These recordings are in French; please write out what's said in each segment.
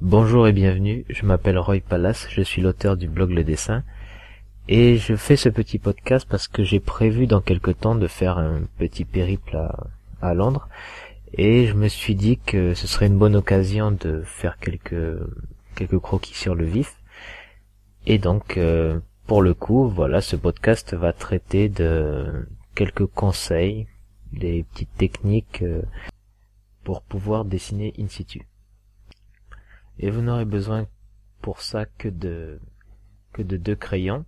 Bonjour et bienvenue, je m'appelle Roy Pallas, je suis l'auteur du blog Le Dessin, et je fais ce petit podcast parce que j'ai prévu dans quelque temps de faire un petit périple à, Londres, et je me suis dit que ce serait une bonne occasion de faire quelques, quelques croquis sur le vif, et donc euh, pour le coup, voilà, ce podcast va traiter de quelques conseils, des petites techniques euh, pour pouvoir dessiner in situ. Et vous n'aurez besoin pour ça que de que de deux crayons,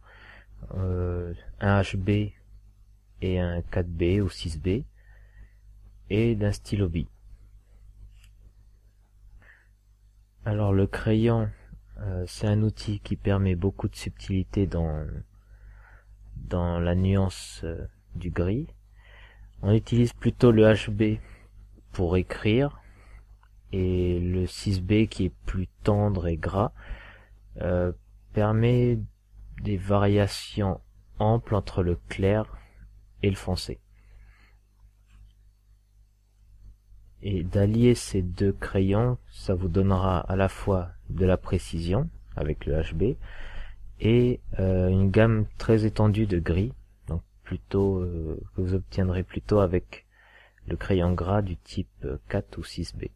euh, un HB et un 4B ou 6B, et d'un stylo B. Alors le crayon, euh, c'est un outil qui permet beaucoup de subtilité dans dans la nuance euh, du gris. On utilise plutôt le HB pour écrire et le 6B qui est plus tendre et gras euh, permet des variations amples entre le clair et le foncé. Et d'allier ces deux crayons, ça vous donnera à la fois de la précision avec le HB et euh, une gamme très étendue de gris, donc plutôt euh, que vous obtiendrez plutôt avec le crayon gras du type 4 ou 6B.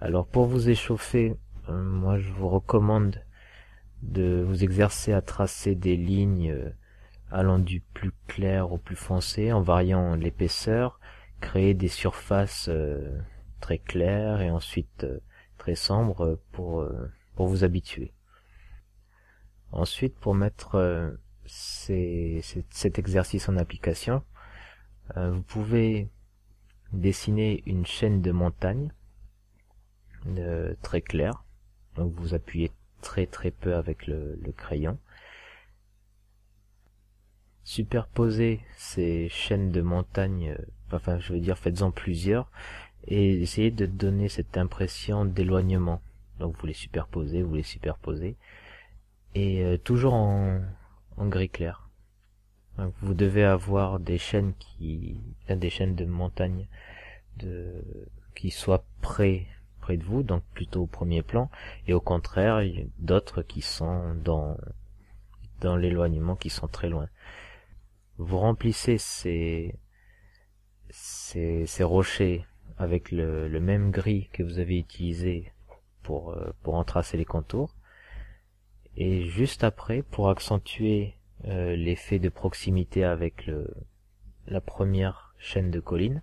Alors pour vous échauffer, euh, moi je vous recommande de vous exercer à tracer des lignes euh, allant du plus clair au plus foncé en variant l'épaisseur, créer des surfaces euh, très claires et ensuite très sombres pour, pour vous habituer. Ensuite, pour mettre cet exercice en application, vous pouvez dessiner une chaîne de montagnes très clair. Donc vous appuyez très très peu avec le, crayon. Superposez ces chaînes de montagnes, euh, enfin je veux dire faites-en plusieurs, et essayez de donner cette impression d'éloignement. Donc vous les superposez, vous les superposez, et euh, toujours en, gris clair. vous devez avoir des chaînes qui, des chaînes de montagnes de, qui soient près de vous, donc plutôt au premier plan, et au contraire, d'autres qui sont dans, dans l'éloignement, qui sont très loin. Vous remplissez ces, ces, ces rochers avec le, même gris que vous avez utilisé pour, euh, pour en tracer les contours. Et juste après, pour accentuer euh, l'effet de proximité avec le, la première chaîne de colline,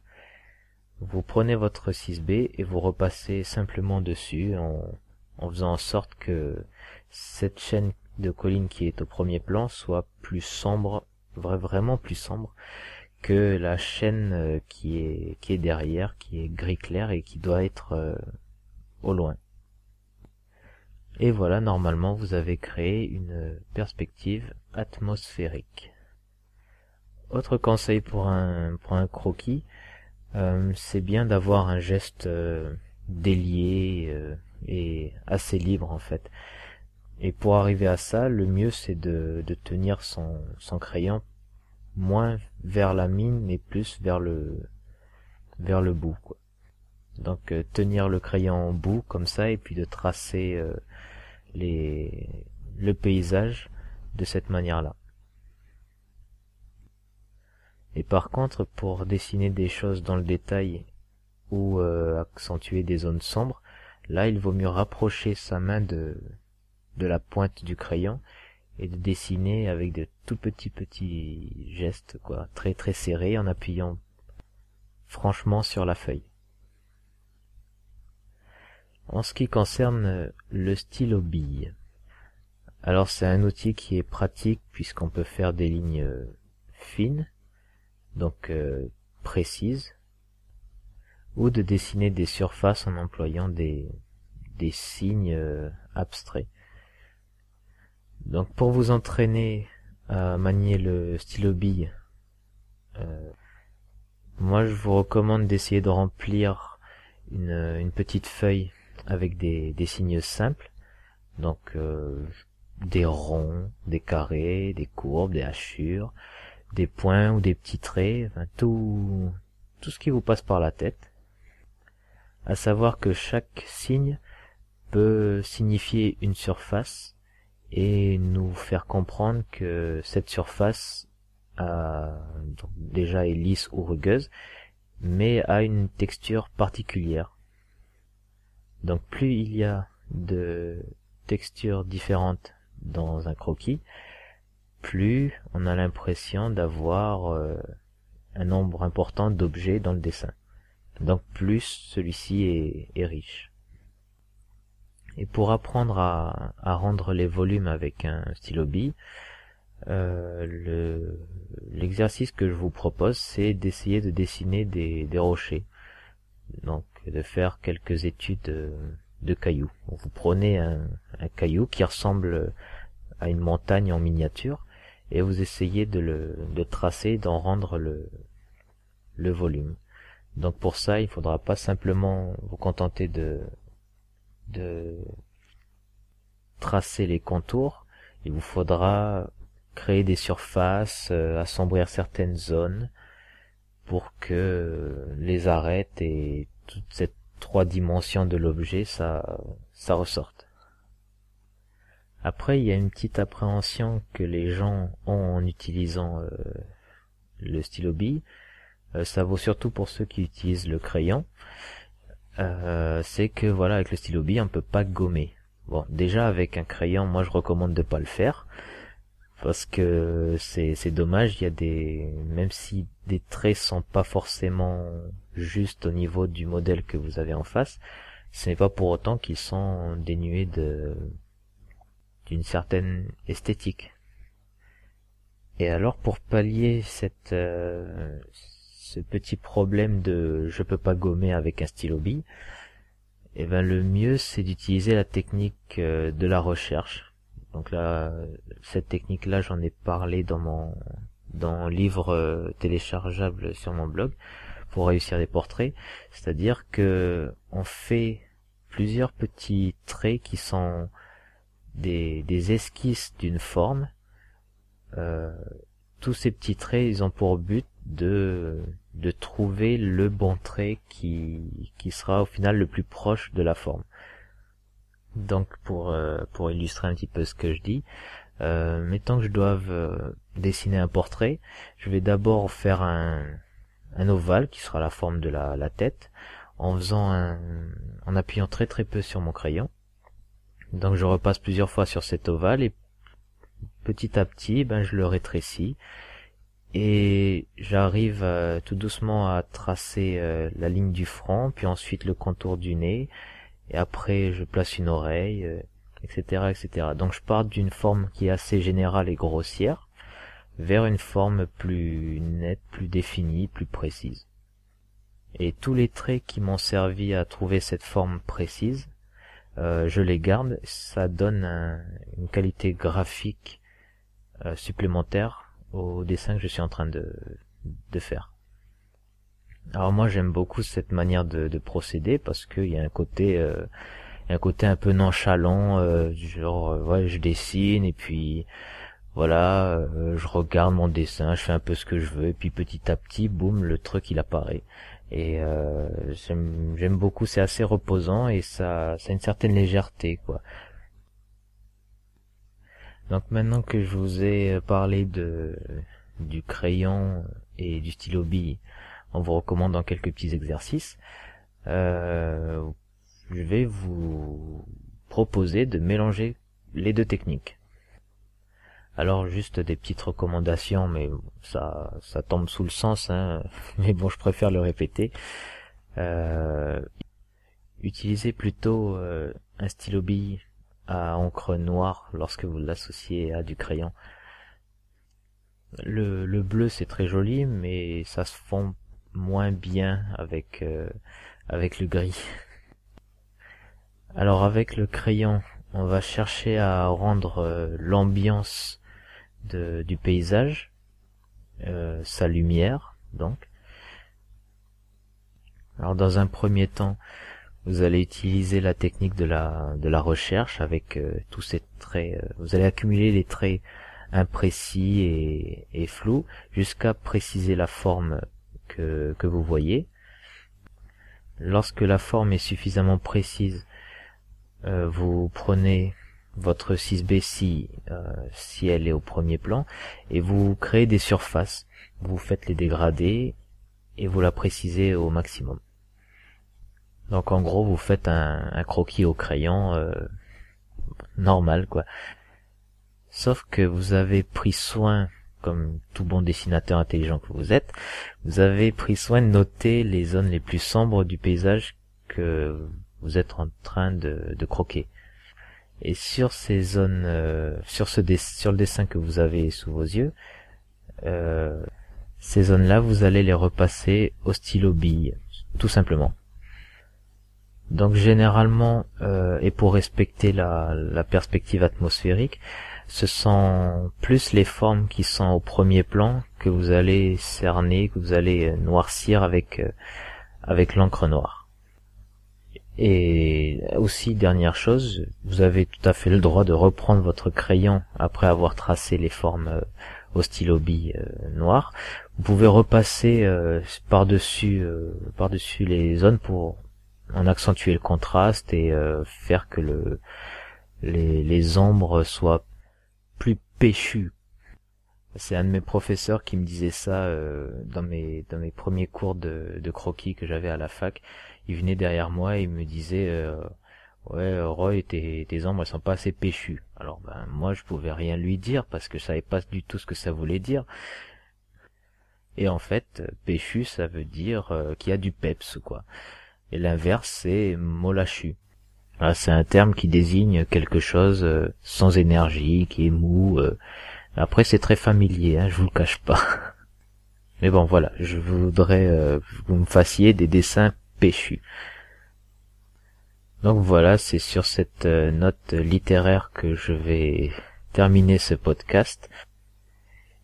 vous prenez votre 6B et vous repassez simplement dessus en, faisant en sorte que cette chaîne de colline qui est au premier plan soit plus sombre, vraiment plus sombre que la chaîne euh, qui est, qui est derrière, qui est gris clair et qui doit être euh, au loin. Et voilà, normalement, vous avez créé une perspective atmosphérique. Autre conseil pour un, pour un croquis, euh, c'est bien d'avoir un geste euh, délié euh, et assez libre en fait. Et pour arriver à ça, le mieux c'est de, tenir son, crayon moins vers la mine mais plus vers le vers le bout quoi. Donc tenir le crayon en bout comme ça et puis de tracer les le paysage de cette manière-là. Et par contre, pour dessiner des choses dans le détail ou euh, accentuer des zones sombres, là il vaut mieux rapprocher sa main de, de la pointe du crayon et de dessiner avec de tout petits petits gestes, quoi, très très serrés en appuyant franchement sur la feuille. En ce qui concerne le stylo bille, alors c'est un outil qui est pratique puisqu'on peut faire des lignes fines donc euh, précise, ou de dessiner des surfaces en employant des, des signes euh, abstraits. Donc pour vous entraîner à manier le stylo bille, euh, moi je vous recommande d'essayer de remplir une, une, petite feuille avec des, des signes simples, donc des ronds, des carrés, des courbes, des hachures, des points ou des petits traits, enfin, tout, tout ce qui vous passe par la tête. À savoir que chaque signe peut signifier une surface et nous faire comprendre que cette surface déjà est lisse ou rugueuse, mais a une texture particulière. Donc plus il y a de textures différentes dans un croquis, plus on a l'impression d'avoir euh, un nombre important d'objets dans le dessin. Donc plus celui-ci est, riche. Et pour apprendre à, rendre les volumes avec un stylo bille, euh, l'exercice que je vous propose, c'est d'essayer de dessiner des, rochers. Donc de faire quelques études euh, de cailloux. Vous prenez un, caillou qui ressemble à une montagne en miniature et vous essayez de le de tracer, d'en rendre le, volume. Donc pour ça, il faudra pas simplement vous contenter de de tracer les contours, il vous faudra créer des surfaces, euh, assombrir certaines zones pour que les arêtes et toute cette trois dimensions de l'objet ça ça ressorte. Après, il y a une petite appréhension que les gens ont en utilisant euh, le stylo bille. Euh, ça vaut surtout pour ceux qui utilisent le crayon. c'est que voilà, avec le stylo bille, on peut pas gommer. Bon, déjà avec un crayon, moi je recommande de pas le faire parce que c'est c'est dommage il y a des même si des traits sont pas forcément justes au niveau du modèle que vous avez en face ce n'est pas pour autant qu'ils sont dénués de d'une certaine esthétique et alors pour pallier cette euh, ce petit problème de je peux pas gommer avec un stylo bille eh ben le mieux c'est d'utiliser la technique euh, de la recherche donc là, cette technique-là, j'en ai parlé dans mon dans livre euh, téléchargeable sur mon blog pour réussir des portraits. C'est-à-dire que on fait plusieurs petits traits qui sont des, esquisses d'une forme. Euh, tous ces petits traits, ils ont pour but de de trouver le bon trait qui qui sera au final le plus proche de la forme. Donc pour euh, pour illustrer un petit peu ce que je dis, euh, mettons que je doive euh, dessiner un portrait, je vais d'abord faire un, un ovale qui sera la forme de la, la tête, en faisant un, en appuyant très très peu sur mon crayon. Donc je repasse plusieurs fois sur cet ovale et petit à petit, ben je le rétrécis et j'arrive tout doucement à tracer la ligne du front, puis ensuite le contour du nez, et après je place une oreille, etc., euh, etc. Donc je pars d'une forme qui est assez générale et grossière vers une forme plus nette, plus définie, plus précise. Et tous les traits qui m'ont servi à trouver cette forme précise, euh, je les garde, ça donne une qualité graphique euh, supplémentaire au dessin que je suis en train de, de faire. Alors moi j'aime beaucoup cette manière de, de procéder parce qu'il y a un côté euh, un côté un peu nonchalant, genre ouais je dessine et puis voilà je regarde mon dessin, je fais un peu ce que je veux et puis petit à petit boum le truc il apparaît et j'aime beaucoup c'est assez reposant et ça ça a une certaine légèreté quoi. Donc maintenant que je vous ai parlé de du crayon et du stylo bille en vous recommandant quelques petits exercices, euh, je vais vous proposer de mélanger les deux techniques. Alors juste des petites recommandations, mais ça ça tombe sous le sens, hein. mais bon je préfère le répéter. Euh, utilisez plutôt euh, un stylo bille à encre noire lorsque vous l'associez à du crayon. Le, le bleu c'est très joli, mais ça se fond moins bien avec euh, avec le gris. Alors avec le crayon, on va chercher à rendre euh, l'ambiance du paysage, euh, sa lumière donc. Alors dans un premier temps, vous allez utiliser la technique de la de la recherche avec tous ces traits. vous allez accumuler les traits imprécis et, et flous jusqu'à préciser la forme que, que vous voyez. Lorsque la forme est suffisamment précise, euh, vous prenez votre 6B si, euh, si elle est au premier plan et vous créez des surfaces. Vous faites les dégradés et vous la précisez au maximum. Donc en gros vous faites un, croquis au crayon euh, normal quoi. Sauf que vous avez pris soin, comme tout bon dessinateur intelligent que vous êtes, vous avez pris soin de noter les zones les plus sombres du paysage que vous êtes en train de croquer. Et sur ces zones, euh, sur ce sur le dessin que vous avez sous vos yeux, euh, ces zones-là, vous allez les repasser au stylo bille, tout simplement. Donc généralement, euh, et pour respecter la, la, perspective atmosphérique, ce sont plus les formes qui sont au premier plan que vous allez cerner, que vous allez noircir avec avec l'encre noire. Et aussi, dernière chose, vous avez tout à fait le droit de reprendre votre crayon après avoir tracé les formes euh, au stylo bille euh, noir. Vous pouvez repasser euh, par-dessus par-dessus les zones pour en accentuer le contraste et faire que le les, les ombres soient plus péchues. C'est un de mes professeurs qui me disait ça dans mes dans mes premiers cours de, de croquis que j'avais à la fac il venait derrière moi et il me disait euh, ouais Roy tes, tes ombres elles sont pas assez péchues. Alors ben moi je pouvais rien lui dire parce que je savais pas du tout ce que ça voulait dire. Et en fait péchu ça veut dire euh, qu'il y a du peps quoi. Et l'inverse c'est molachu ah, c'est un terme qui désigne quelque chose euh, sans énergie qui est mou après c'est très familier hein, je vous le cache pas. Mais bon voilà je voudrais que vous me fassiez des dessins péchu. Donc voilà, c'est sur cette euh, note littéraire que je vais terminer ce podcast.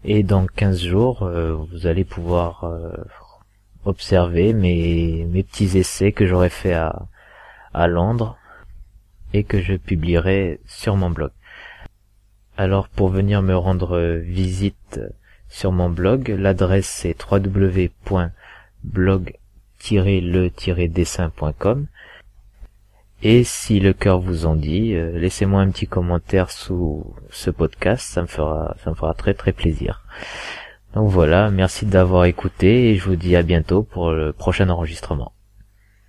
Et dans 15 jours, euh, vous allez pouvoir euh, observer mes, petits essais que j'aurai fait à, Londres et que je publierai sur mon blog. Alors pour venir me rendre visite sur mon blog, l'adresse c'est www.blog et si le cœur vous en dit, euh, laissez-moi un petit commentaire sous ce podcast, ça me fera ça me fera très très plaisir. Donc voilà, merci d'avoir écouté et je vous dis à bientôt pour le prochain enregistrement.